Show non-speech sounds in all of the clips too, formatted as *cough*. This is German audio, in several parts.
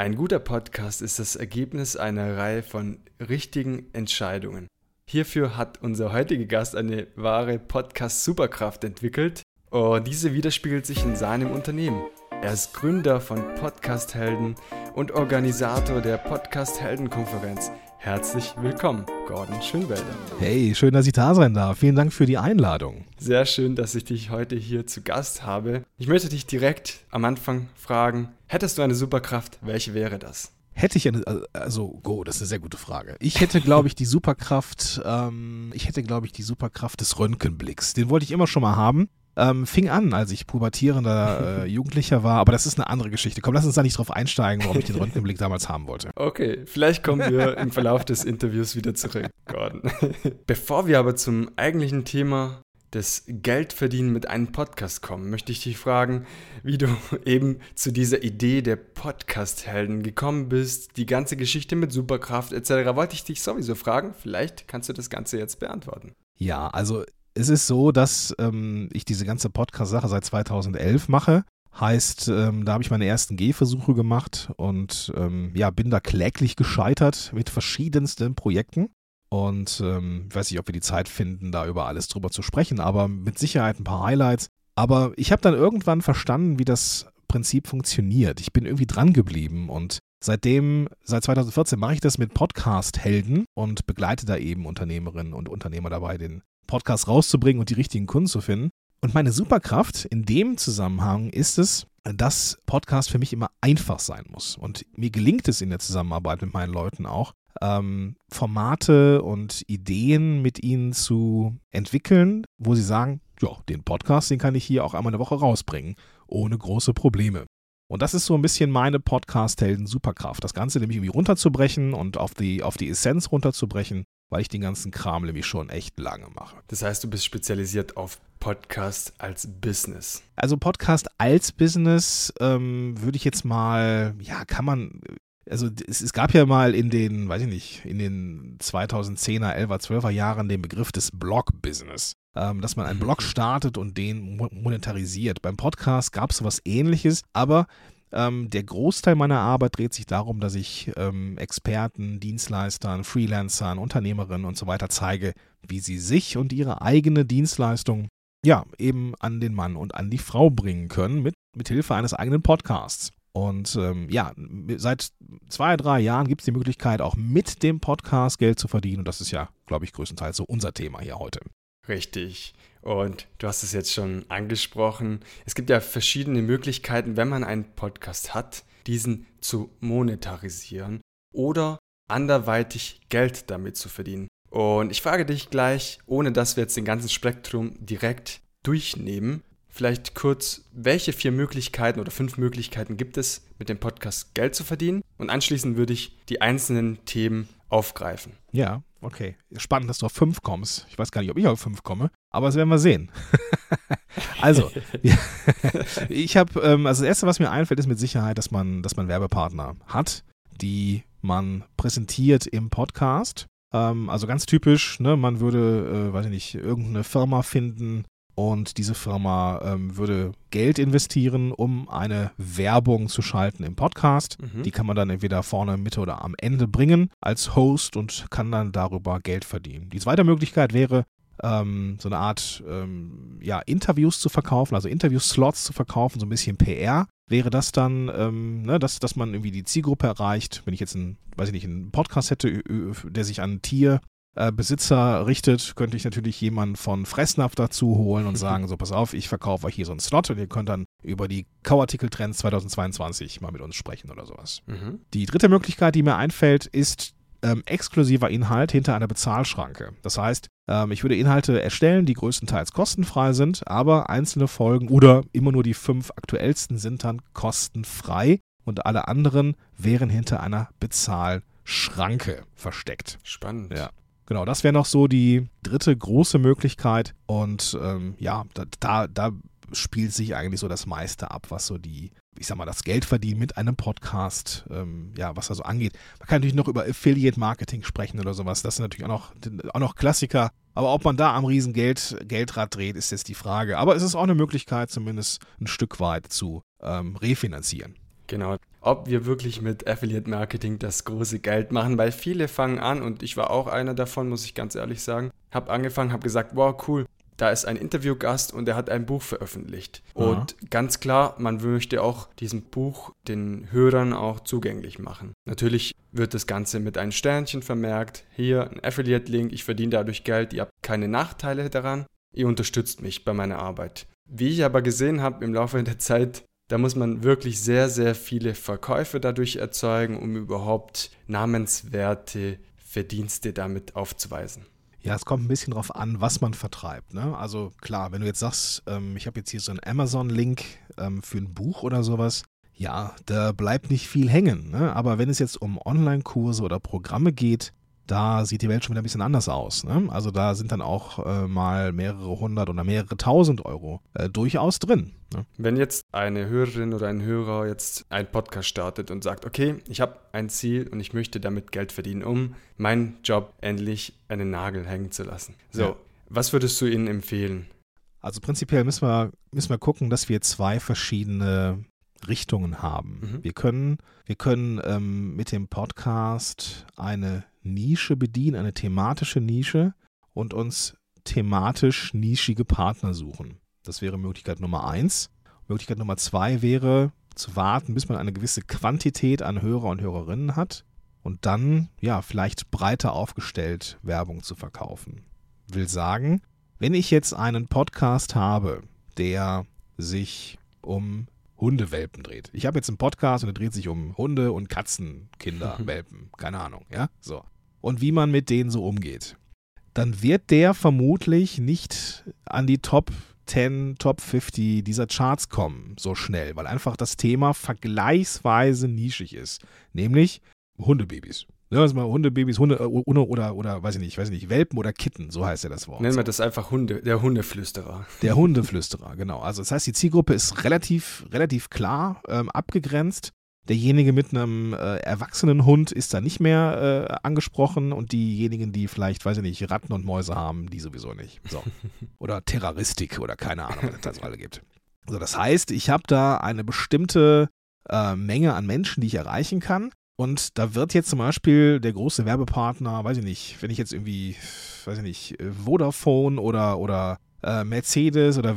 Ein guter Podcast ist das Ergebnis einer Reihe von richtigen Entscheidungen. Hierfür hat unser heutiger Gast eine wahre Podcast-Superkraft entwickelt und diese widerspiegelt sich in seinem Unternehmen. Er ist Gründer von Podcast Helden und Organisator der Podcast Helden Konferenz. Herzlich willkommen, Gordon Schönwelder. Hey, schön, dass ich da sein darf. Vielen Dank für die Einladung. Sehr schön, dass ich dich heute hier zu Gast habe. Ich möchte dich direkt am Anfang fragen, hättest du eine Superkraft, welche wäre das? Hätte ich eine, also, go, das ist eine sehr gute Frage. Ich hätte, glaube ich, die Superkraft, ähm, ich hätte, glaube ich, die Superkraft des Röntgenblicks. Den wollte ich immer schon mal haben ähm, fing an, als ich pubertierender äh, *laughs* Jugendlicher war. Aber das ist eine andere Geschichte. Komm, lass uns da nicht drauf einsteigen, warum ich den Röntgenblick damals haben wollte. Okay, vielleicht kommen wir *laughs* im Verlauf des Interviews wieder zurück, Gordon. *laughs* Bevor wir aber zum eigentlichen Thema des Geldverdienen mit einem Podcast kommen, möchte ich dich fragen, wie du eben zu dieser Idee der Podcast-Helden gekommen bist, die ganze Geschichte mit Superkraft etc. Wollte ich dich sowieso fragen. Vielleicht kannst du das Ganze jetzt beantworten. Ja, also es ist so, dass ähm, ich diese ganze Podcast-Sache seit 2011 mache. Heißt, ähm, da habe ich meine ersten Gehversuche gemacht und ähm, ja, bin da kläglich gescheitert mit verschiedensten Projekten. Und ähm, ich weiß nicht, ob wir die Zeit finden, da über alles drüber zu sprechen, aber mit Sicherheit ein paar Highlights. Aber ich habe dann irgendwann verstanden, wie das Prinzip funktioniert. Ich bin irgendwie dran geblieben und seitdem, seit 2014 mache ich das mit Podcast-Helden und begleite da eben Unternehmerinnen und Unternehmer dabei, den Podcast rauszubringen und die richtigen Kunden zu finden. Und meine Superkraft in dem Zusammenhang ist es, dass Podcast für mich immer einfach sein muss. Und mir gelingt es in der Zusammenarbeit mit meinen Leuten auch, ähm, Formate und Ideen mit ihnen zu entwickeln, wo sie sagen, ja, den Podcast, den kann ich hier auch einmal eine Woche rausbringen, ohne große Probleme. Und das ist so ein bisschen meine Podcast-Helden-Superkraft. Das Ganze nämlich irgendwie runterzubrechen und auf die, auf die Essenz runterzubrechen weil ich den ganzen Kram nämlich schon echt lange mache. Das heißt, du bist spezialisiert auf Podcast als Business. Also Podcast als Business ähm, würde ich jetzt mal, ja, kann man, also es, es, gab ja mal in den, weiß ich nicht, in den 2010er, 11er, 12er Jahren den Begriff des Blog-Business. Ähm, dass man einen *laughs* Blog startet und den monetarisiert. Beim Podcast gab es sowas ähnliches, aber ähm, der Großteil meiner Arbeit dreht sich darum, dass ich ähm, Experten, Dienstleistern, Freelancern, Unternehmerinnen und so weiter zeige, wie sie sich und ihre eigene Dienstleistung ja eben an den Mann und an die Frau bringen können mit, mit Hilfe eines eigenen Podcasts. Und ähm, ja, seit zwei, drei Jahren gibt es die Möglichkeit, auch mit dem Podcast Geld zu verdienen. Und das ist ja, glaube ich, größtenteils so unser Thema hier heute. Richtig. Und du hast es jetzt schon angesprochen. Es gibt ja verschiedene Möglichkeiten, wenn man einen Podcast hat, diesen zu monetarisieren oder anderweitig Geld damit zu verdienen. Und ich frage dich gleich, ohne dass wir jetzt den ganzen Spektrum direkt durchnehmen, vielleicht kurz, welche vier Möglichkeiten oder fünf Möglichkeiten gibt es, mit dem Podcast Geld zu verdienen? Und anschließend würde ich die einzelnen Themen aufgreifen. Ja, okay. Spannend, dass du auf fünf kommst. Ich weiß gar nicht, ob ich auf fünf komme, aber das werden wir sehen. *laughs* also, *laughs* ich habe, ähm, also das Erste, was mir einfällt, ist mit Sicherheit, dass man, dass man Werbepartner hat, die man präsentiert im Podcast. Ähm, also ganz typisch, ne, man würde, äh, weiß ich nicht, irgendeine Firma finden, und diese Firma ähm, würde Geld investieren, um eine Werbung zu schalten im Podcast. Mhm. Die kann man dann entweder vorne, Mitte oder am Ende bringen als Host und kann dann darüber Geld verdienen. Die zweite Möglichkeit wäre, ähm, so eine Art ähm, ja, Interviews zu verkaufen, also Interview-Slots zu verkaufen, so ein bisschen PR. Wäre das dann, ähm, ne, dass, dass man irgendwie die Zielgruppe erreicht, wenn ich jetzt einen, weiß ich nicht, einen Podcast hätte, der sich an Tier äh, Besitzer richtet, könnte ich natürlich jemanden von Fressnapf dazu holen und *laughs* sagen, so pass auf, ich verkaufe euch hier so einen Slot und ihr könnt dann über die Kauartikel-Trends 2022 mal mit uns sprechen oder sowas. Mhm. Die dritte Möglichkeit, die mir einfällt, ist ähm, exklusiver Inhalt hinter einer Bezahlschranke. Das heißt, ähm, ich würde Inhalte erstellen, die größtenteils kostenfrei sind, aber einzelne Folgen oder immer nur die fünf aktuellsten sind dann kostenfrei und alle anderen wären hinter einer Bezahlschranke versteckt. Spannend. Ja. Genau, das wäre noch so die dritte große Möglichkeit. Und ähm, ja, da, da spielt sich eigentlich so das meiste ab, was so die, ich sag mal, das Geldverdienen mit einem Podcast, ähm, ja, was da so angeht. Man kann natürlich noch über Affiliate-Marketing sprechen oder sowas. Das sind natürlich auch noch, auch noch Klassiker. Aber ob man da am Riesengeld Geldrad dreht, ist jetzt die Frage. Aber es ist auch eine Möglichkeit, zumindest ein Stück weit zu ähm, refinanzieren. Genau. Ob wir wirklich mit Affiliate Marketing das große Geld machen, weil viele fangen an und ich war auch einer davon, muss ich ganz ehrlich sagen. Hab angefangen, hab gesagt, wow, cool, da ist ein Interviewgast und er hat ein Buch veröffentlicht. Aha. Und ganz klar, man möchte auch diesem Buch den Hörern auch zugänglich machen. Natürlich wird das Ganze mit einem Sternchen vermerkt. Hier ein Affiliate-Link, ich verdiene dadurch Geld, ihr habt keine Nachteile daran. Ihr unterstützt mich bei meiner Arbeit. Wie ich aber gesehen habe im Laufe der Zeit, da muss man wirklich sehr, sehr viele Verkäufe dadurch erzeugen, um überhaupt namenswerte Verdienste damit aufzuweisen. Ja, es kommt ein bisschen drauf an, was man vertreibt. Ne? Also klar, wenn du jetzt sagst, ähm, ich habe jetzt hier so einen Amazon-Link ähm, für ein Buch oder sowas, ja, da bleibt nicht viel hängen. Ne? Aber wenn es jetzt um Online-Kurse oder Programme geht, da sieht die Welt schon wieder ein bisschen anders aus. Ne? Also da sind dann auch äh, mal mehrere hundert oder mehrere tausend Euro äh, durchaus drin. Ne? Wenn jetzt eine Hörerin oder ein Hörer jetzt einen Podcast startet und sagt, okay, ich habe ein Ziel und ich möchte damit Geld verdienen, um meinen Job endlich einen Nagel hängen zu lassen. So, ja. was würdest du ihnen empfehlen? Also prinzipiell müssen wir, müssen wir gucken, dass wir zwei verschiedene Richtungen haben. Mhm. Wir können, wir können ähm, mit dem Podcast eine Nische bedienen, eine thematische Nische und uns thematisch nischige Partner suchen. Das wäre Möglichkeit Nummer eins. Möglichkeit Nummer zwei wäre zu warten, bis man eine gewisse Quantität an Hörer und Hörerinnen hat und dann, ja, vielleicht breiter aufgestellt Werbung zu verkaufen. Will sagen, wenn ich jetzt einen Podcast habe, der sich um Hundewelpen dreht. Ich habe jetzt einen Podcast und der dreht sich um Hunde und Katzen, Kinder, Welpen, keine Ahnung, ja, so. Und wie man mit denen so umgeht. Dann wird der vermutlich nicht an die Top 10, Top 50 dieser Charts kommen, so schnell, weil einfach das Thema vergleichsweise nischig ist. Nämlich Hundebabys. Wir es mal Hundebabys, Hunde äh, oder, oder, oder, weiß ich nicht, weiß ich nicht, Welpen oder Kitten, so heißt ja das Wort. Nennen wir das einfach Hunde, der Hundeflüsterer. Der Hundeflüsterer, genau. Also das heißt, die Zielgruppe ist relativ, relativ klar ähm, abgegrenzt. Derjenige mit einem äh, erwachsenen Hund ist da nicht mehr äh, angesprochen und diejenigen, die vielleicht, weiß ich nicht, Ratten und Mäuse haben, die sowieso nicht. So. *laughs* Oder Terroristik oder keine Ahnung, was es da so alle gibt. Also das heißt, ich habe da eine bestimmte äh, Menge an Menschen, die ich erreichen kann. Und da wird jetzt zum Beispiel der große Werbepartner, weiß ich nicht, wenn ich jetzt irgendwie, weiß ich nicht, Vodafone oder, oder äh, Mercedes oder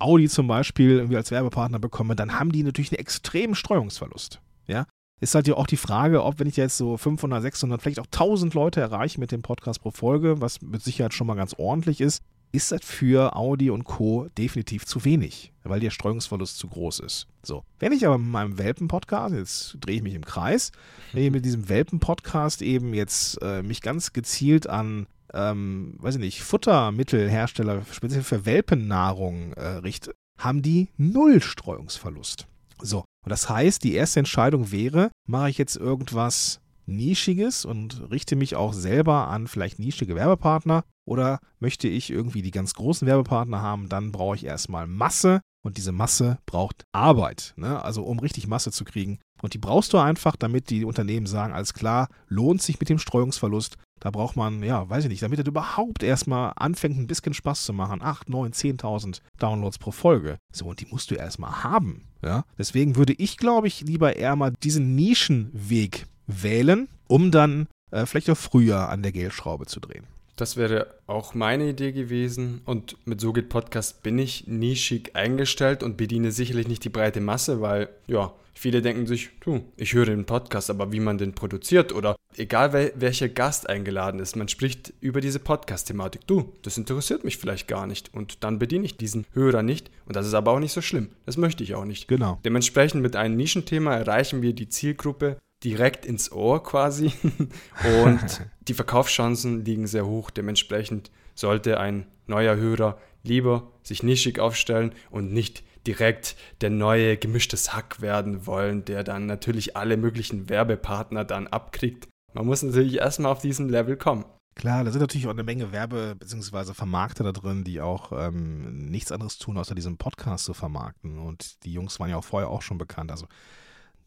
Audi zum Beispiel irgendwie als Werbepartner bekomme, dann haben die natürlich einen extremen Streuungsverlust. Ja, ist halt ja auch die Frage, ob wenn ich jetzt so 500, 600, vielleicht auch 1000 Leute erreiche mit dem Podcast pro Folge, was mit Sicherheit schon mal ganz ordentlich ist, ist das für Audi und Co. definitiv zu wenig, weil der Streuungsverlust zu groß ist. So, wenn ich aber mit meinem Welpen-Podcast, jetzt drehe ich mich im Kreis, wenn ich mit diesem Welpen-Podcast eben jetzt äh, mich ganz gezielt an, ähm, weiß ich nicht, Futtermittelhersteller, speziell für Welpennahrung äh, richte, haben die null Streuungsverlust. So, und das heißt, die erste Entscheidung wäre, mache ich jetzt irgendwas Nischiges und richte mich auch selber an vielleicht nischige Werbepartner oder möchte ich irgendwie die ganz großen Werbepartner haben, dann brauche ich erstmal Masse und diese Masse braucht Arbeit. Ne? Also um richtig Masse zu kriegen. Und die brauchst du einfach, damit die Unternehmen sagen, alles klar, lohnt sich mit dem Streuungsverlust. Da braucht man, ja, weiß ich nicht, damit er überhaupt erstmal anfängt, ein bisschen Spaß zu machen. 8, 9, 10.000 Downloads pro Folge. So, und die musst du erstmal haben. Ja? Deswegen würde ich, glaube ich, lieber eher mal diesen Nischenweg wählen, um dann äh, vielleicht auch früher an der Geldschraube zu drehen. Das wäre auch meine Idee gewesen. Und mit So geht Podcast bin ich nischig eingestellt und bediene sicherlich nicht die breite Masse, weil, ja, viele denken sich, du, ich höre den Podcast, aber wie man den produziert oder egal wel welcher Gast eingeladen ist, man spricht über diese Podcast-Thematik. Du, das interessiert mich vielleicht gar nicht und dann bediene ich diesen Hörer nicht und das ist aber auch nicht so schlimm. Das möchte ich auch nicht. Genau. Dementsprechend mit einem Nischenthema erreichen wir die Zielgruppe direkt ins Ohr quasi. *laughs* Und die Verkaufschancen liegen sehr hoch. Dementsprechend sollte ein neuer Hörer lieber sich nischig aufstellen und nicht direkt der neue gemischtes Hack werden wollen, der dann natürlich alle möglichen Werbepartner dann abkriegt. Man muss natürlich erstmal auf diesem Level kommen. Klar, da sind natürlich auch eine Menge Werbe- bzw. Vermarkter da drin, die auch ähm, nichts anderes tun, außer diesen Podcast zu vermarkten. Und die Jungs waren ja auch vorher auch schon bekannt. Also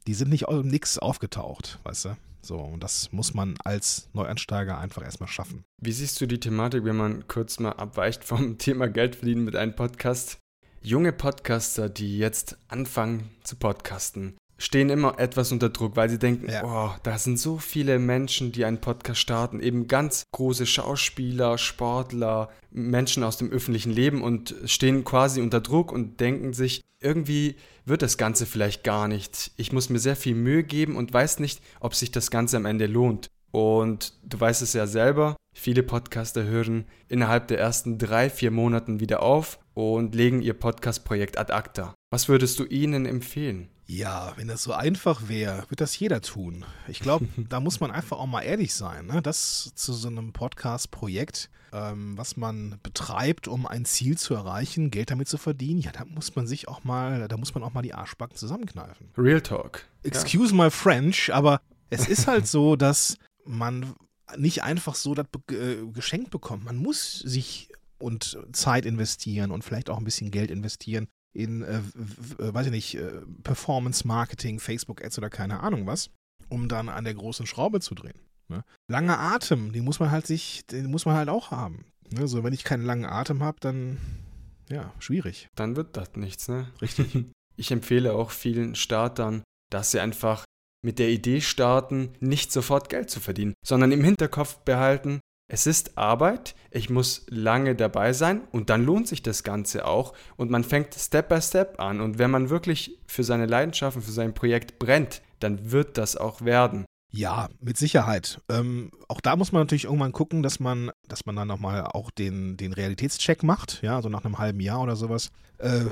die sind nicht aus nix aufgetaucht, weißt du? So, und das muss man als Neuansteiger einfach erstmal schaffen. Wie siehst du die Thematik, wenn man kurz mal abweicht vom *laughs* Thema Geld verdienen mit einem Podcast? Junge Podcaster, die jetzt anfangen zu podcasten, stehen immer etwas unter Druck, weil sie denken, Ja. oh, da sind so viele Menschen, die einen Podcast starten, eben ganz große Schauspieler, Sportler, Menschen aus dem öffentlichen Leben und stehen quasi unter Druck und denken sich, irgendwie wird das Ganze vielleicht gar nicht. Ich muss mir sehr viel Mühe geben und weiß nicht, ob sich das Ganze am Ende lohnt. Und du weißt es ja selber, viele Podcaster hören innerhalb der ersten drei, vier Monaten wieder auf und legen ihr Podcast-Projekt ad acta. Was würdest du ihnen empfehlen? Ja, wenn das so einfach wäre, wird das jeder tun. Ich glaube, *laughs* da muss man einfach auch mal ehrlich sein. Ne? Das zu so einem Podcast-Projekt, ähm, was man betreibt, um ein Ziel zu erreichen, Geld damit zu verdienen, ja, da muss man sich auch mal, da muss man auch mal die Arschbacken zusammenkneifen. Real Talk. Excuse my French, aber es ist halt so, *laughs* dass man nicht einfach so das äh, geschenkt bekommt. Man muss sich und Zeit investieren und vielleicht auch ein bisschen Geld investieren in, äh, w- weiß ich nicht, äh, Performance Marketing, Facebook Ads oder keine Ahnung was, um dann an der großen Schraube zu drehen. Ne? Lange Atem, den muss man halt sich, den muss man halt auch haben. Ne? So, wenn ich keinen langen Atem habe, dann ja, schwierig. Dann wird das nichts, ne? Richtig. *laughs* Ich empfehle auch vielen Startern, dass sie einfach mit der Idee starten, nicht sofort Geld zu verdienen, sondern im Hinterkopf behalten, es ist Arbeit, ich muss lange dabei sein und dann lohnt sich das Ganze auch und man fängt Step by Step an und wenn man wirklich für seine Leidenschaften, für sein Projekt brennt, dann wird das auch werden. Ja, mit Sicherheit. Ähm, auch da muss man natürlich irgendwann gucken, dass man, dass man dann nochmal auch den, den Realitätscheck macht, ja, so nach einem halben Jahr oder sowas. Äh,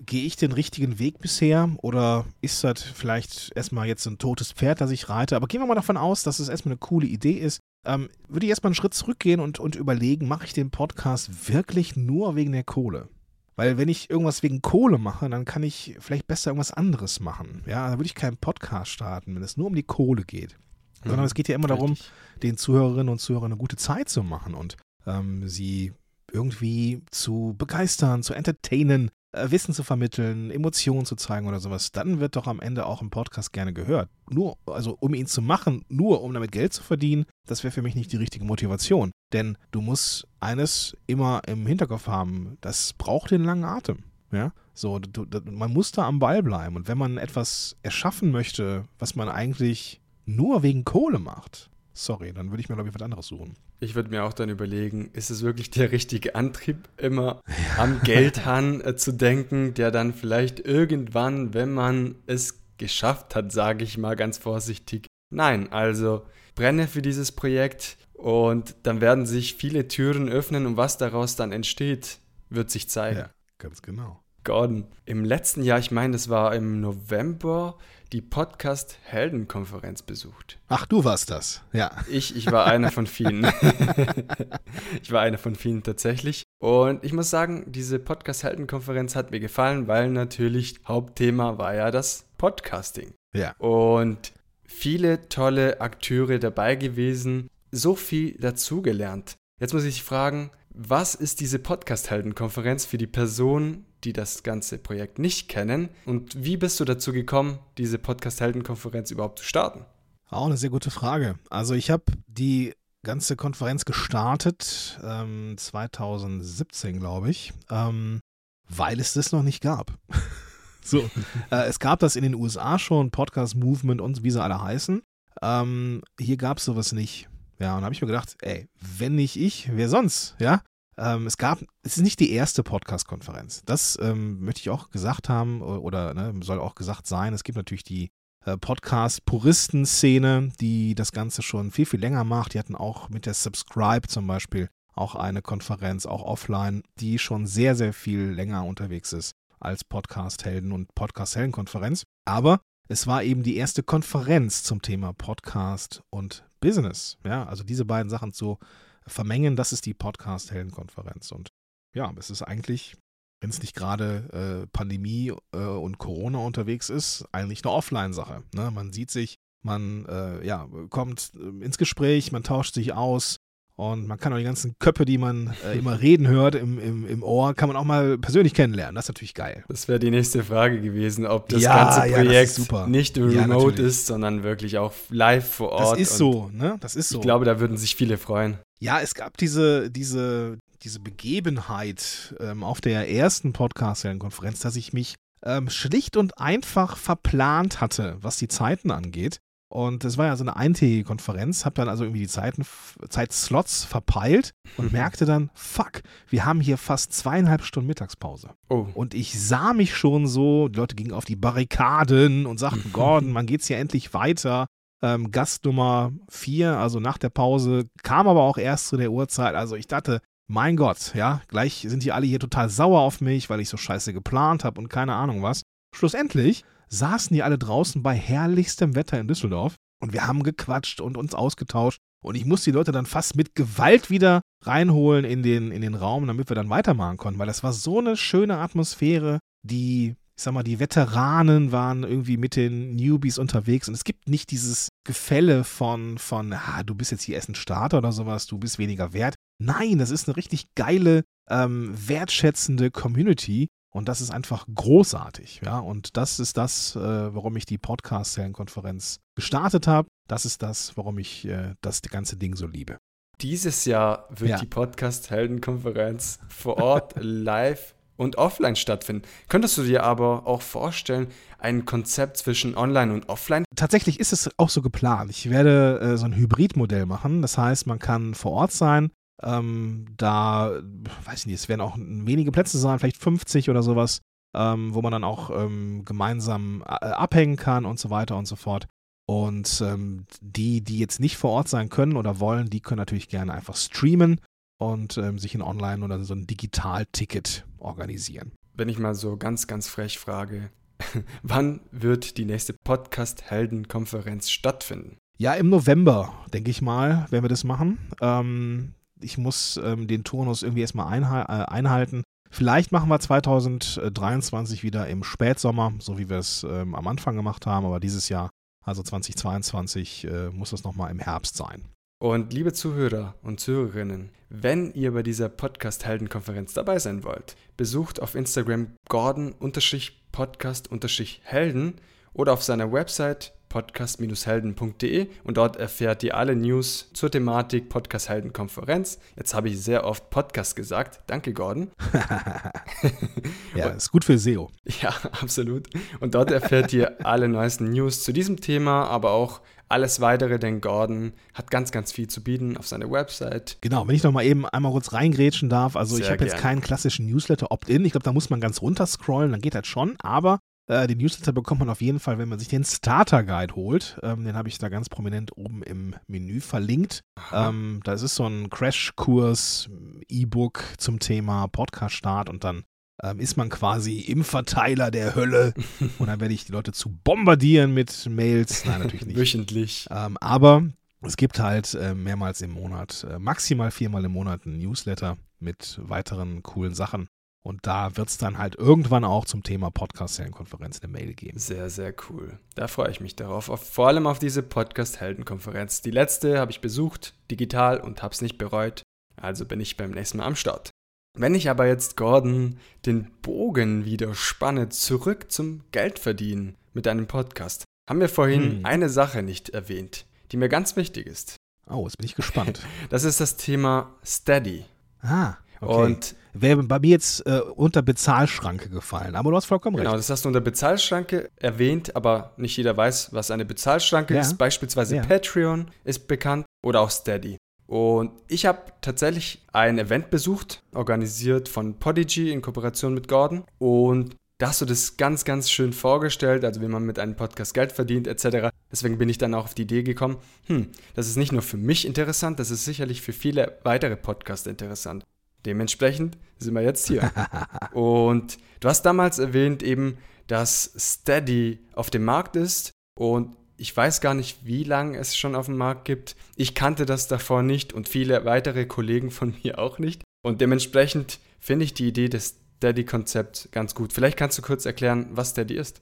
Gehe ich den richtigen Weg bisher oder ist das vielleicht erstmal jetzt ein totes Pferd, das ich reite? Aber gehen wir mal davon aus, dass es erstmal eine coole Idee ist. Ähm, würde ich erstmal einen Schritt zurückgehen und, und überlegen, mache ich den Podcast wirklich nur wegen der Kohle? Weil wenn ich irgendwas wegen Kohle mache, dann kann ich vielleicht besser irgendwas anderes machen. Ja, dann würde ich keinen Podcast starten, wenn es nur um die Kohle geht. Sondern Mhm. es geht ja immer darum, Richtig. den Zuhörerinnen und Zuhörern eine gute Zeit zu machen und ähm, sie irgendwie zu begeistern, zu entertainen, Wissen zu vermitteln, Emotionen zu zeigen oder sowas, dann wird doch am Ende auch ein Podcast gerne gehört. Nur, also um ihn zu machen, nur um damit Geld zu verdienen, das wäre für mich nicht die richtige Motivation. Denn du musst eines immer im Hinterkopf haben, das braucht den langen Atem. Ja, so, du, du, man muss da am Ball bleiben. Und wenn man etwas erschaffen möchte, was man eigentlich nur wegen Kohle macht, sorry, dann würde ich mir, glaube ich, was anderes suchen. Ich würde mir auch dann überlegen, ist es wirklich der richtige Antrieb, immer *laughs* am Geldhahn äh, zu denken, der dann vielleicht irgendwann, wenn man es geschafft hat, sage ich mal ganz vorsichtig, nein, also brenne für dieses Projekt und dann werden sich viele Türen öffnen und was daraus dann entsteht, wird sich zeigen. Ja, ganz genau. Gordon, im letzten Jahr, ich meine, das war im November, die Podcast Heldenkonferenz besucht. Ach, du warst das. Ja. Ich, ich war einer von vielen. *laughs* ich war einer von vielen tatsächlich. Und ich muss sagen, diese Podcast-Heldenkonferenz hat mir gefallen, weil natürlich Hauptthema war ja das Podcasting. Ja. Und viele tolle Akteure dabei gewesen, so viel dazugelernt. Jetzt muss ich fragen, was ist diese Podcast-Heldenkonferenz für die Personen, die das ganze Projekt nicht kennen? Und wie bist du dazu gekommen, diese Podcast-Heldenkonferenz überhaupt zu starten? Auch eine sehr gute Frage. Also ich habe die ganze Konferenz gestartet, ähm, 2017, glaube ich, ähm, weil es das noch nicht gab. *laughs* so, äh, es gab das in den USA schon, Podcast Movement und wie sie alle heißen. Ähm, hier gab es sowas nicht. Ja, und da habe ich mir gedacht, ey, wenn nicht ich, wer sonst? Ja, ähm, es gab, es ist nicht die erste Podcast-Konferenz. Das ähm, möchte ich auch gesagt haben oder ne, soll auch gesagt sein. Es gibt natürlich die äh, Podcast-Puristen-Szene, die das Ganze schon viel, viel länger macht. Die hatten auch mit der Subscribe zum Beispiel auch eine Konferenz, auch offline, die schon sehr, sehr viel länger unterwegs ist als Podcast-Helden und Podcast-Helden-Konferenz. Aber es war eben die erste Konferenz zum Thema Podcast und Business. Ja, also diese beiden Sachen zu vermengen, das ist die Podcast-Helden-Konferenz. Und ja, es ist eigentlich, wenn es nicht gerade äh, Pandemie äh, und Corona unterwegs ist, eigentlich eine Offline-Sache. Ne? Man sieht sich, man äh, ja, kommt äh, ins Gespräch, man tauscht sich aus und man kann auch die ganzen Köpfe, die man äh, immer *laughs* reden hört im, im, im Ohr, kann man auch mal persönlich kennenlernen. Das ist natürlich geil. Das wäre die nächste Frage gewesen, ob das Ja, ganze ja, das Projekt ist super. nicht Ja, remote natürlich. ist, sondern wirklich auch live vor Das Ort. ist Und so, ne? Das ist so. Ich glaube, da würden sich viele freuen. Ja, es gab diese, diese, diese Begebenheit ähm, auf der ersten Podcast-Konferenz, dass ich mich ähm, schlicht und einfach verplant hatte, was die Zeiten angeht. Und es war ja so eine eintägige Konferenz, habe dann also irgendwie die Zeiten, Zeitslots verpeilt und Mhm. merkte dann, fuck, wir haben hier fast zweieinhalb Stunden Mittagspause. Oh. Und ich sah mich schon so, die Leute gingen auf die Barrikaden und sagten, *laughs* Gordon, wann geht's hier endlich weiter? Ähm, Gast Nummer vier, also nach der Pause, kam aber auch erst zu der Uhrzeit. Also ich dachte, mein Gott, ja, gleich sind die alle hier total sauer auf mich, weil ich so scheiße geplant habe und keine Ahnung was. Schlussendlich saßen die alle draußen bei herrlichstem Wetter in Düsseldorf und wir haben gequatscht und uns ausgetauscht. Und ich musste die Leute dann fast mit Gewalt wieder reinholen in den, in den Raum, damit wir dann weitermachen konnten, weil das war so eine schöne Atmosphäre. Die, ich sag mal, die Veteranen waren irgendwie mit den Newbies unterwegs und es gibt nicht dieses Gefälle von, von, ah, du bist jetzt hier erst ein Starter oder sowas, du bist weniger wert. Nein, das ist eine richtig geile, ähm, wertschätzende Community und das ist einfach großartig, ja. Und das ist das, äh, warum ich die Podcast-Hellenkonferenz gestartet habe. Das ist das, warum ich äh, das ganze Ding so liebe. Dieses Jahr wird Ja. die Podcast-Heldenkonferenz vor Ort *laughs* live und offline stattfinden. Könntest du dir aber auch vorstellen, ein Konzept zwischen online und offline? Tatsächlich ist es auch so geplant. Ich werde äh, so ein Hybridmodell machen. Das heißt, man kann vor Ort sein. Ähm, da, weiß ich nicht, es werden auch wenige Plätze sein, vielleicht 50 oder sowas, ähm, wo man dann auch ähm, gemeinsam äh, abhängen kann und so weiter und so fort. Und ähm, die, die jetzt nicht vor Ort sein können oder wollen, die können natürlich gerne einfach streamen und ähm, sich ein Online- oder so ein Digital-Ticket organisieren. Wenn ich mal so ganz, ganz frech frage, *laughs* wann wird die nächste Podcast-Heldenkonferenz stattfinden? Ja, im November, denke ich mal, werden wir das machen. Ähm, ich muss ähm, den Turnus irgendwie erstmal einhal äh, einhalten. Vielleicht machen wir 2023 wieder im Spätsommer, so wie wir es ähm, am Anfang gemacht haben, aber dieses Jahr, also 2022, äh, muss das nochmal im Herbst sein. Und liebe Zuhörer und Zuhörerinnen, wenn ihr bei dieser Podcast-Heldenkonferenz dabei sein wollt, besucht auf Instagram gordon-podcast-helden oder auf seiner Website podcast-helden.de und dort erfährt ihr alle News zur Thematik Podcast-Helden-Konferenz. Jetzt habe ich sehr oft Podcast gesagt. Danke, Gordon. *laughs* *laughs* ja, ist gut für SEO. Ja, *laughs* absolut. Und dort erfährt ihr alle neuesten News zu diesem Thema, aber auch alles weitere, denn Gordon hat ganz, ganz viel zu bieten auf seiner Website. Genau, wenn ich noch mal eben einmal kurz reingrätschen darf. Also ich Sehr habe jetzt keinen klassischen Newsletter Opt-in. Ich glaube, da muss man ganz runter scrollen, dann geht das schon. Aber äh, den Newsletter bekommt man auf jeden Fall, wenn man sich den Starter Guide holt. Ähm, den habe ich da ganz prominent oben im Menü verlinkt. Ähm, das ist so ein Crashkurs, E-Book zum Thema Podcast-Start und dann ähm, ist man quasi im Verteiler der Hölle *laughs* und dann werde ich die Leute zu bombardieren mit Mails. Nein, natürlich nicht. Wöchentlich. Ähm, aber es gibt halt äh, mehrmals im Monat, äh, maximal viermal im Monat ein Newsletter mit weiteren coolen Sachen. Und da wird es dann halt irgendwann auch zum Thema Podcast-Konferenz eine Mail geben. Sehr, sehr cool. Da freue ich mich darauf. Auf, vor allem auf diese Podcast-Helden-Konferenz. Die letzte habe ich besucht, digital, und habe es nicht bereut. Also bin ich beim nächsten Mal am Start. Wenn ich aber jetzt Gordon den Bogen wieder spanne, zurück zum Geldverdienen mit einem Podcast, haben wir vorhin Hm. eine Sache nicht erwähnt, die mir ganz wichtig ist. Oh, jetzt bin ich gespannt. *laughs* Das ist das Thema Steady. ah, okay. Und Wäre bei mir jetzt äh, unter Bezahlschranke gefallen, aber du hast vollkommen Genau, recht. das hast du unter Bezahlschranke erwähnt, aber nicht jeder weiß, was eine Bezahlschranke Ja. ist. Beispielsweise Ja. Patreon ist bekannt oder auch Steady. Und ich habe tatsächlich ein Event besucht, organisiert von Podigy in Kooperation mit Gordon. Und da hast du das ganz, ganz schön vorgestellt, also wie man mit einem Podcast Geld verdient etc. Deswegen bin ich dann auch auf die Idee gekommen, hm, das ist nicht nur für mich interessant, das ist sicherlich für viele weitere Podcaster interessant. Dementsprechend sind wir jetzt hier. *laughs* Und du hast damals erwähnt eben, dass Steady auf dem Markt ist und ich weiß gar nicht, wie lange es schon auf dem Markt gibt. Ich kannte das davor nicht und viele weitere Kollegen von mir *laughs* auch nicht. Und dementsprechend finde ich die Idee des Steady-Konzepts ganz gut. Vielleicht kannst du kurz erklären, was Steady ist.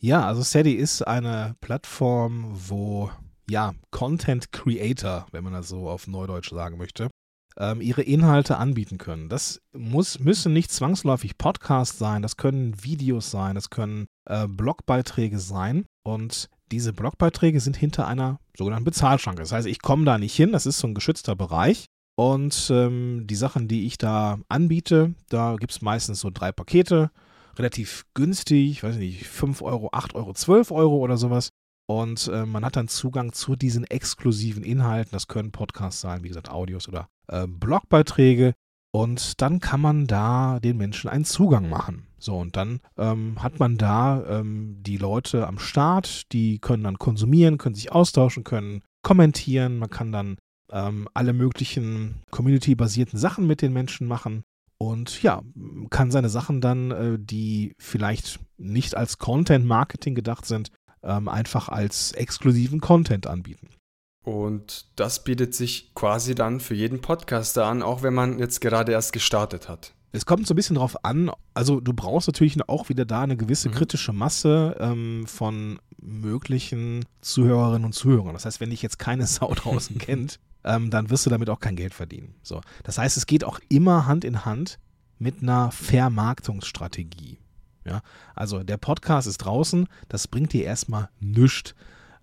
Ja, also Steady ist eine Plattform, wo ja Content Creator, wenn man das so auf Neudeutsch sagen möchte, ähm, ihre Inhalte anbieten können. Das muss, müssen nicht zwangsläufig Podcasts sein, das können Videos sein, das können äh, Blogbeiträge sein und diese Blogbeiträge sind hinter einer sogenannten Bezahlschranke. Das heißt, ich komme da nicht hin, das ist so ein geschützter Bereich. Und ähm, die Sachen, die ich da anbiete, da gibt es meistens so drei Pakete. relativ günstig, weiß nicht, 5 Euro, 8 Euro, 12 Euro oder sowas. Und äh, man hat dann Zugang zu diesen exklusiven Inhalten. Das können Podcasts sein, wie gesagt, Audios oder äh, Blogbeiträge. Und dann kann man da den Menschen einen Zugang machen. So, und dann ähm, hat man da ähm, die Leute am Start, die können dann konsumieren, können sich austauschen, können kommentieren. Man kann dann ähm, alle möglichen community-basierten Sachen mit den Menschen machen. Und ja, kann seine Sachen dann, äh, die vielleicht nicht als Content-Marketing gedacht sind, ähm, einfach als exklusiven Content anbieten. Und das bietet sich quasi dann für jeden Podcaster an, auch wenn man jetzt gerade erst gestartet hat. Es kommt so ein bisschen drauf an, also du brauchst natürlich auch wieder da eine gewisse mhm. kritische Masse ähm, von möglichen Zuhörerinnen und Zuhörern. Das heißt, wenn dich jetzt keine *laughs* Sau draußen *laughs* kennt, ähm, dann wirst du damit auch kein Geld verdienen. So. Das heißt, es geht auch immer Hand in Hand mit einer Vermarktungsstrategie. Ja, also der Podcast ist draußen, das bringt dir erstmal nichts,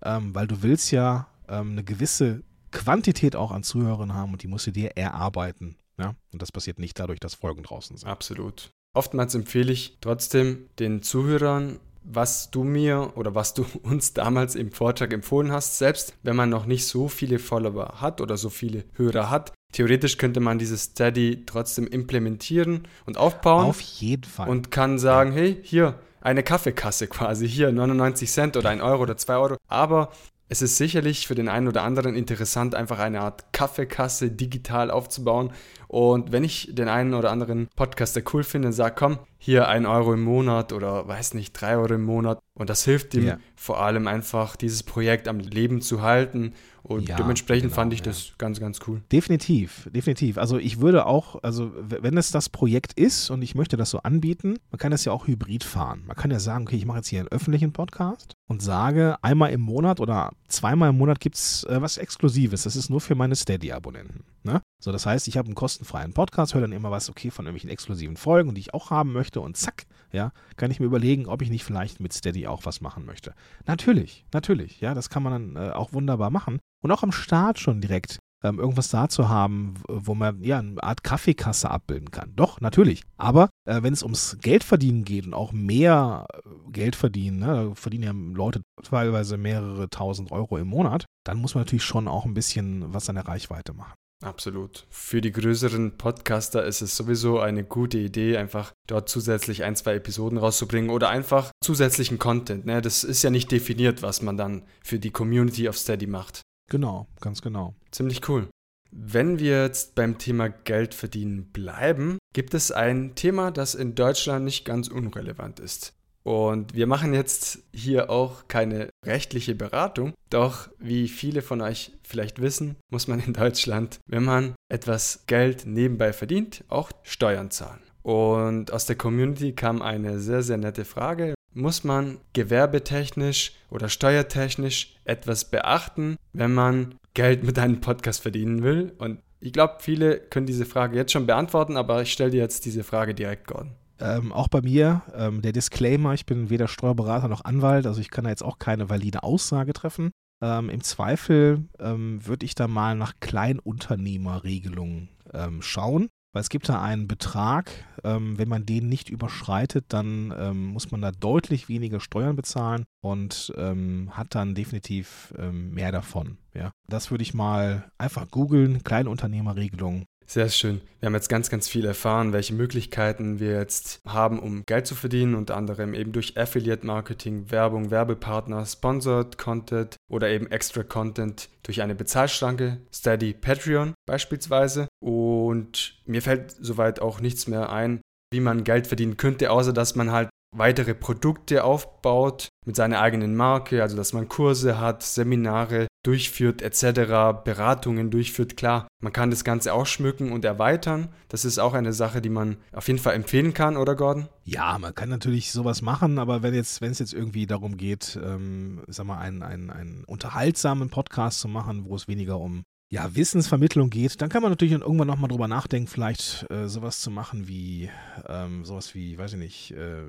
ähm, weil du willst ja ähm, eine gewisse Quantität auch an Zuhörern haben und die musst du dir erarbeiten. Ja, und das passiert nicht dadurch, dass Folgen draußen sind. Absolut. Oftmals empfehle ich trotzdem den Zuhörern, was du mir oder was du *laughs* uns damals im Vortrag empfohlen hast, selbst wenn man noch nicht so viele Follower hat oder so viele Hörer hat, Theoretisch könnte man dieses Steady trotzdem implementieren und aufbauen. Auf jeden Fall. Und kann sagen, hey, hier, eine Kaffeekasse quasi, hier 99 Cent oder 1 Euro oder 2 Euro. Aber es ist sicherlich für den einen oder anderen interessant, einfach eine Art Kaffeekasse digital aufzubauen. Und wenn ich den einen oder anderen Podcaster cool finde sage, komm, hier ein Euro im Monat oder weiß nicht, drei Euro im Monat. Und das hilft ihm ja. vor allem einfach, dieses Projekt am Leben zu halten und ja, dementsprechend genau, fand ich ja. das ganz, ganz cool. Definitiv, definitiv. Also ich würde auch, also wenn es das Projekt ist und ich möchte das so anbieten, man kann das ja auch hybrid fahren. Man kann ja sagen, okay, ich mache jetzt hier einen öffentlichen Podcast und sage, einmal im Monat oder zweimal im Monat gibt es äh, was Exklusives. Das ist nur für meine Steady-Abonnenten. Ne? So, das heißt, ich habe einen kostenfreien Podcast, höre dann immer was, okay, von irgendwelchen exklusiven Folgen, die ich auch haben möchte und zack, ja, kann ich mir überlegen, ob ich nicht vielleicht mit Steady auch was machen möchte. Natürlich, natürlich, ja, das kann man dann äh, auch wunderbar machen und auch am Start schon direkt ähm, irgendwas da zu haben, wo man ja eine Art Kaffeekasse abbilden kann. Doch, natürlich. Aber äh, wenn es ums Geldverdienen geht und auch mehr äh, Geld verdienen, ne, verdienen ja Leute teilweise mehrere tausend Euro im Monat, dann muss man natürlich schon auch ein bisschen was an der Reichweite machen. Absolut. Für die größeren Podcaster ist es sowieso eine gute Idee, einfach dort zusätzlich ein, zwei Episoden rauszubringen oder einfach zusätzlichen Content. Ne? Das ist ja nicht definiert, was man dann für die Community of Steady macht. Genau, ganz genau. Ziemlich cool. Wenn wir jetzt beim Thema Geld verdienen bleiben, gibt es ein Thema, das in Deutschland nicht ganz unrelevant ist. Und wir machen jetzt hier auch keine rechtliche Beratung, doch wie viele von euch vielleicht wissen, muss man in Deutschland, wenn man etwas Geld nebenbei verdient, auch Steuern zahlen. Und aus der Community kam eine sehr, sehr nette Frage. Muss man gewerbetechnisch oder steuertechnisch etwas beachten, wenn man Geld mit einem Podcast verdienen will? Und ich glaube, viele können diese Frage jetzt schon beantworten, aber ich stelle dir jetzt diese Frage direkt, Gordon. Ähm, auch bei mir, ähm, der Disclaimer, ich bin weder Steuerberater noch Anwalt, also ich kann da jetzt auch keine valide Aussage treffen. Ähm, Im Zweifel ähm, würde ich da mal nach Kleinunternehmerregelungen ähm, schauen. Weil es gibt da einen Betrag, ähm, wenn man den nicht überschreitet, dann muss man da deutlich weniger Steuern bezahlen und hat dann definitiv mehr davon. Ja. Das würde ich mal einfach googeln, Kleinunternehmerregelung. Sehr schön. Wir haben jetzt ganz, ganz viel erfahren, welche Möglichkeiten wir jetzt haben, um Geld zu verdienen, unter anderem eben durch Affiliate Marketing, Werbung, Werbepartner, Sponsored Content oder eben Extra Content durch eine Bezahlschranke, Steady Patreon beispielsweise. Und mir fällt soweit auch nichts mehr ein, wie man Geld verdienen könnte, außer dass man halt weitere Produkte aufbaut mit seiner eigenen Marke, also dass man Kurse hat, Seminare durchführt etc., Beratungen durchführt. Klar, man kann das Ganze ausschmücken und erweitern. Das ist auch eine Sache, die man auf jeden Fall empfehlen kann, oder Gordon? Ja, man kann natürlich sowas machen, aber wenn jetzt, wenn es jetzt irgendwie darum geht, ähm, sag mal, einen, einen, einen unterhaltsamen Podcast zu machen, wo es weniger um ja, Wissensvermittlung geht, dann kann man natürlich irgendwann nochmal drüber nachdenken, vielleicht äh, sowas zu machen wie, ähm, sowas wie, weiß ich nicht, äh,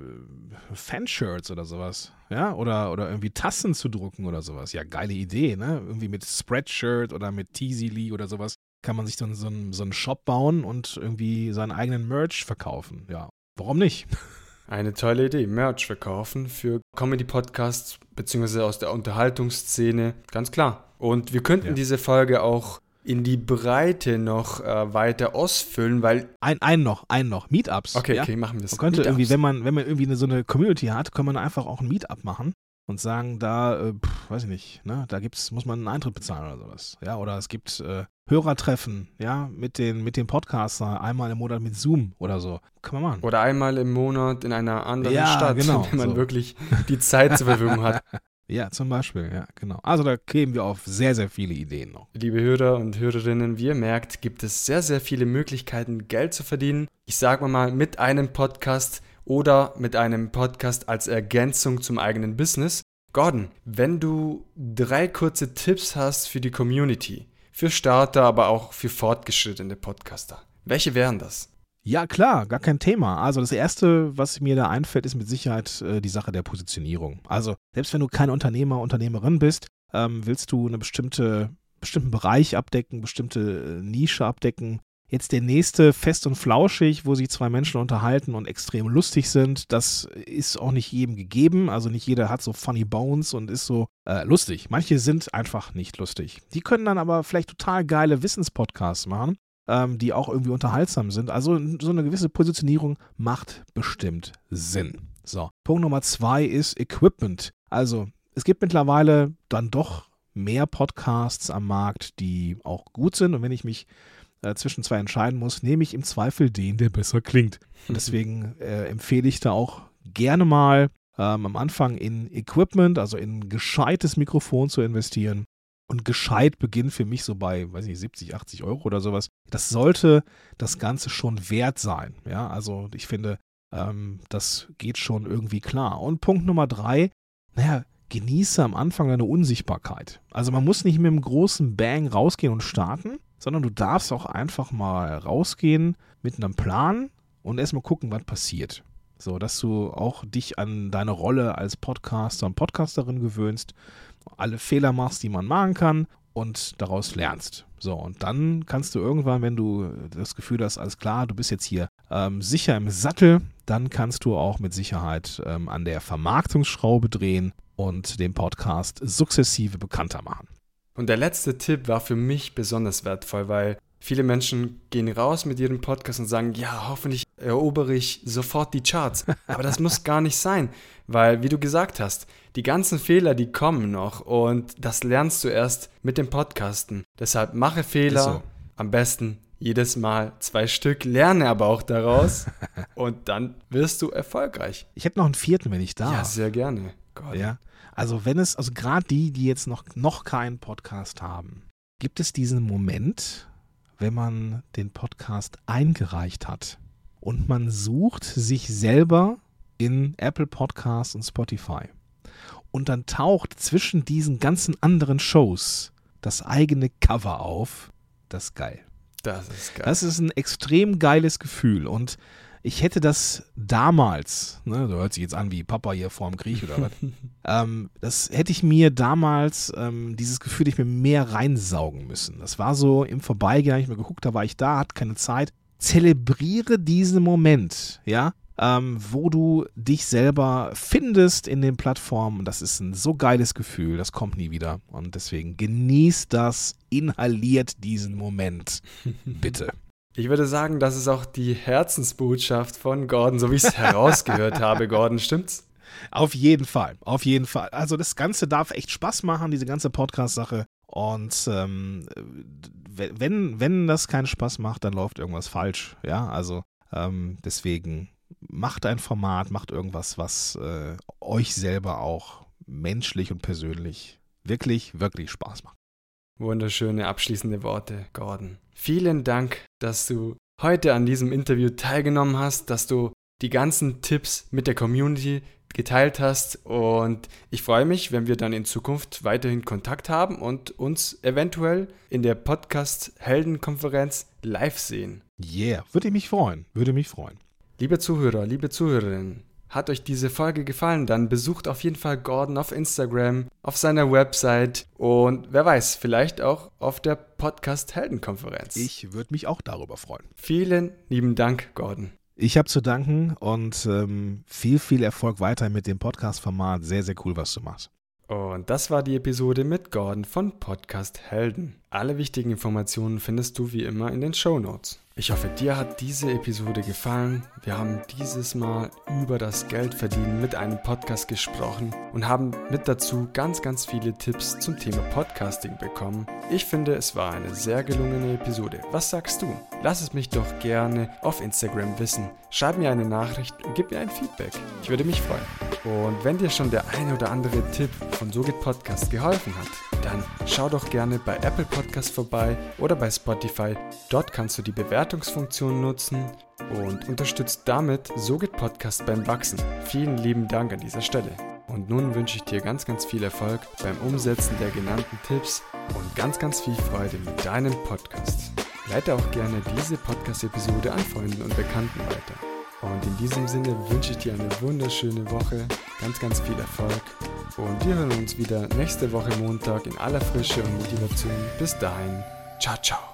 Fanshirts oder sowas, ja, oder, oder irgendwie Tassen zu drucken oder sowas. Ja, geile Idee, ne? Irgendwie mit Spreadshirt oder mit Teasily oder sowas kann man sich dann so, einen, so einen Shop bauen und irgendwie seinen eigenen Merch verkaufen, ja. Warum nicht? *laughs* Eine tolle Idee. Merch verkaufen für Comedy-Podcasts beziehungsweise aus der Unterhaltungsszene. Ganz klar. Und wir könnten Ja. diese Folge auch in die Breite noch äh, weiter ausfüllen, weil. Ein, ein noch, ein noch. Meetups. Okay, ja? okay, machen wir es. Man könnte irgendwie, wenn man, wenn man irgendwie eine, so eine Community hat, kann man einfach auch ein Meetup machen und sagen, da, äh, pff, weiß ich nicht, ne, da gibt's, muss man einen Eintritt bezahlen oder sowas. Ja, oder es gibt äh, Hörertreffen, ja, mit den, mit den Podcaster einmal im Monat mit Zoom oder so. Kann man machen. Oder einmal im Monat in einer anderen Ja, Stadt, genau, *laughs* wenn man so. wirklich die Zeit zur Verfügung hat. *laughs* Ja, zum Beispiel, ja, genau. Also da kämen wir auf sehr, sehr viele Ideen noch. Liebe Hörer und Hörerinnen, wie ihr merkt, gibt es sehr, sehr viele Möglichkeiten, Geld zu verdienen. Ich sage mal mit einem Podcast oder mit einem Podcast als Ergänzung zum eigenen Business. Gordon, wenn du drei kurze Tipps hast für die Community, für Starter, aber auch für fortgeschrittene Podcaster, welche wären das? Ja, klar, gar kein Thema. Also das Erste, was mir da einfällt, ist mit Sicherheit äh, die Sache der Positionierung. Also selbst wenn du kein Unternehmer, Unternehmerin bist, ähm, willst du eine bestimmte, bestimmten Bereich abdecken, bestimmte äh, Nische abdecken. Jetzt der nächste fest und flauschig, wo sich zwei Menschen unterhalten und extrem lustig sind, das ist auch nicht jedem gegeben. Also nicht jeder hat so funny bones und ist so äh, lustig. Manche sind einfach nicht lustig. Die können dann aber vielleicht total geile Wissenspodcasts machen ähm, die auch irgendwie unterhaltsam sind. Also so eine gewisse Positionierung macht bestimmt Sinn. So, Punkt Nummer zwei ist Equipment. Also es gibt mittlerweile dann doch mehr Podcasts am Markt, die auch gut sind. Und wenn ich mich äh, zwischen zwei entscheiden muss, nehme ich im Zweifel den, der besser klingt. Und *laughs* deswegen äh, empfehle ich da auch gerne mal ähm, am Anfang in Equipment, also in ein gescheites Mikrofon zu investieren. Und gescheit beginnt für mich so bei, weiß nicht, 70, 80 Euro oder sowas. Das sollte das Ganze schon wert sein. Ja, also ich finde, ähm, das geht schon irgendwie klar. Und Punkt Nummer drei, naja, genieße am Anfang deine Unsichtbarkeit. Also man muss nicht mit einem großen Bang rausgehen und starten, sondern du darfst auch einfach mal rausgehen mit einem Plan und erstmal gucken, was passiert. So, dass du auch dich an deine Rolle als Podcaster und Podcasterin gewöhnst, alle Fehler machst, die man machen kann und daraus lernst. So, und dann kannst du irgendwann, wenn du das Gefühl hast, alles klar, du bist jetzt hier ähm, sicher im Sattel, dann kannst du auch mit Sicherheit ähm, an der Vermarktungsschraube drehen und den Podcast sukzessive bekannter machen. Und der letzte Tipp war für mich besonders wertvoll, weil viele Menschen gehen raus mit ihrem Podcast und sagen, ja, hoffentlich erobere ich sofort die Charts. *laughs* Aber das muss gar nicht sein, weil, wie du gesagt hast, die ganzen Fehler, die kommen noch und das lernst du erst mit dem Podcasten. Deshalb mache Fehler, so. am besten jedes Mal zwei Stück, lerne aber auch daraus *laughs* und dann wirst du erfolgreich. Ich hätte noch einen vierten, wenn ich darf. Ja, sehr gerne. Gott. Ja, also wenn es, also gerade die, die jetzt noch, noch keinen Podcast haben, gibt es diesen Moment, wenn man den Podcast eingereicht hat und man sucht sich selber in Apple Podcasts und Spotify. Und dann taucht zwischen diesen ganzen anderen Shows das eigene Cover auf. Das ist geil. Das ist geil. Das ist ein extrem geiles Gefühl und ich hätte das damals, ne, so hört sich jetzt an wie Papa hier vorm Krieg oder was, *laughs* ähm, das hätte ich mir damals, ähm, dieses Gefühl, ich mir mehr reinsaugen müssen. Das war so im Vorbeigehen, hab ich mir geguckt, da war ich da, hatte keine Zeit. Zelebriere diesen Moment, ja, ähm, wo du dich selber findest in den Plattformen. Das ist ein so geiles Gefühl, das kommt nie wieder. Und deswegen genießt das, inhaliert diesen Moment. Bitte. *laughs* Ich würde sagen, das ist auch die Herzensbotschaft von Gordon, so wie ich es *laughs* herausgehört habe, Gordon, stimmt's? Auf jeden Fall, auf jeden Fall. Also das Ganze darf echt Spaß machen, diese ganze Podcast-Sache. Und ähm, wenn, wenn das keinen Spaß macht, dann läuft irgendwas falsch. Ja, also ähm, deswegen macht ein Format, macht irgendwas, was äh, euch selber auch menschlich und persönlich wirklich, wirklich Spaß macht. Wunderschöne abschließende Worte, Gordon. Vielen Dank, dass du heute an diesem Interview teilgenommen hast, dass du die ganzen Tipps mit der Community geteilt hast und ich freue mich, wenn wir dann in Zukunft weiterhin Kontakt haben und uns eventuell in der Podcast Heldenkonferenz live sehen. Yeah, würde ich mich freuen, würde mich freuen. Liebe Zuhörer, liebe Zuhörerinnen, hat euch diese Folge gefallen, dann besucht auf jeden Fall Gordon auf Instagram, auf seiner Website und wer weiß, vielleicht auch auf der Podcast Heldenkonferenz. Ich würde mich auch darüber freuen. Vielen lieben Dank, Gordon. Ich habe zu danken und ähm, viel, viel Erfolg weiter mit dem Podcast-Format. Sehr, sehr cool, was du machst. Und das war die Episode mit Gordon von Podcast Helden. Alle wichtigen Informationen findest du wie immer in den Show Notes. Ich hoffe, dir hat diese Episode gefallen. Wir haben dieses Mal über das Geldverdienen mit einem Podcast gesprochen und haben mit dazu ganz, ganz viele Tipps zum Thema Podcasting bekommen. Ich finde, es war eine sehr gelungene Episode. Was sagst du? Lass es mich doch gerne auf Instagram wissen. Schreib mir eine Nachricht und gib mir ein Feedback. Ich würde mich freuen. Und wenn dir schon der eine oder andere Tipp von Sogit Podcast geholfen hat, dann schau doch gerne bei Apple Podcast vorbei oder bei Spotify. Dort kannst du die Bewertung Bewertungsfunktion nutzen und unterstützt damit Sogit Podcast beim Wachsen. Vielen lieben Dank an dieser Stelle. Und nun wünsche ich dir ganz, ganz viel Erfolg beim Umsetzen der genannten Tipps und ganz, ganz viel Freude mit deinem Podcast. Leite auch gerne diese Podcast-Episode an Freunden und Bekannten weiter. Und in diesem Sinne wünsche ich dir eine wunderschöne Woche, ganz, ganz viel Erfolg und wir hören uns wieder nächste Woche Montag in aller Frische und Motivation. Bis dahin, ciao, ciao.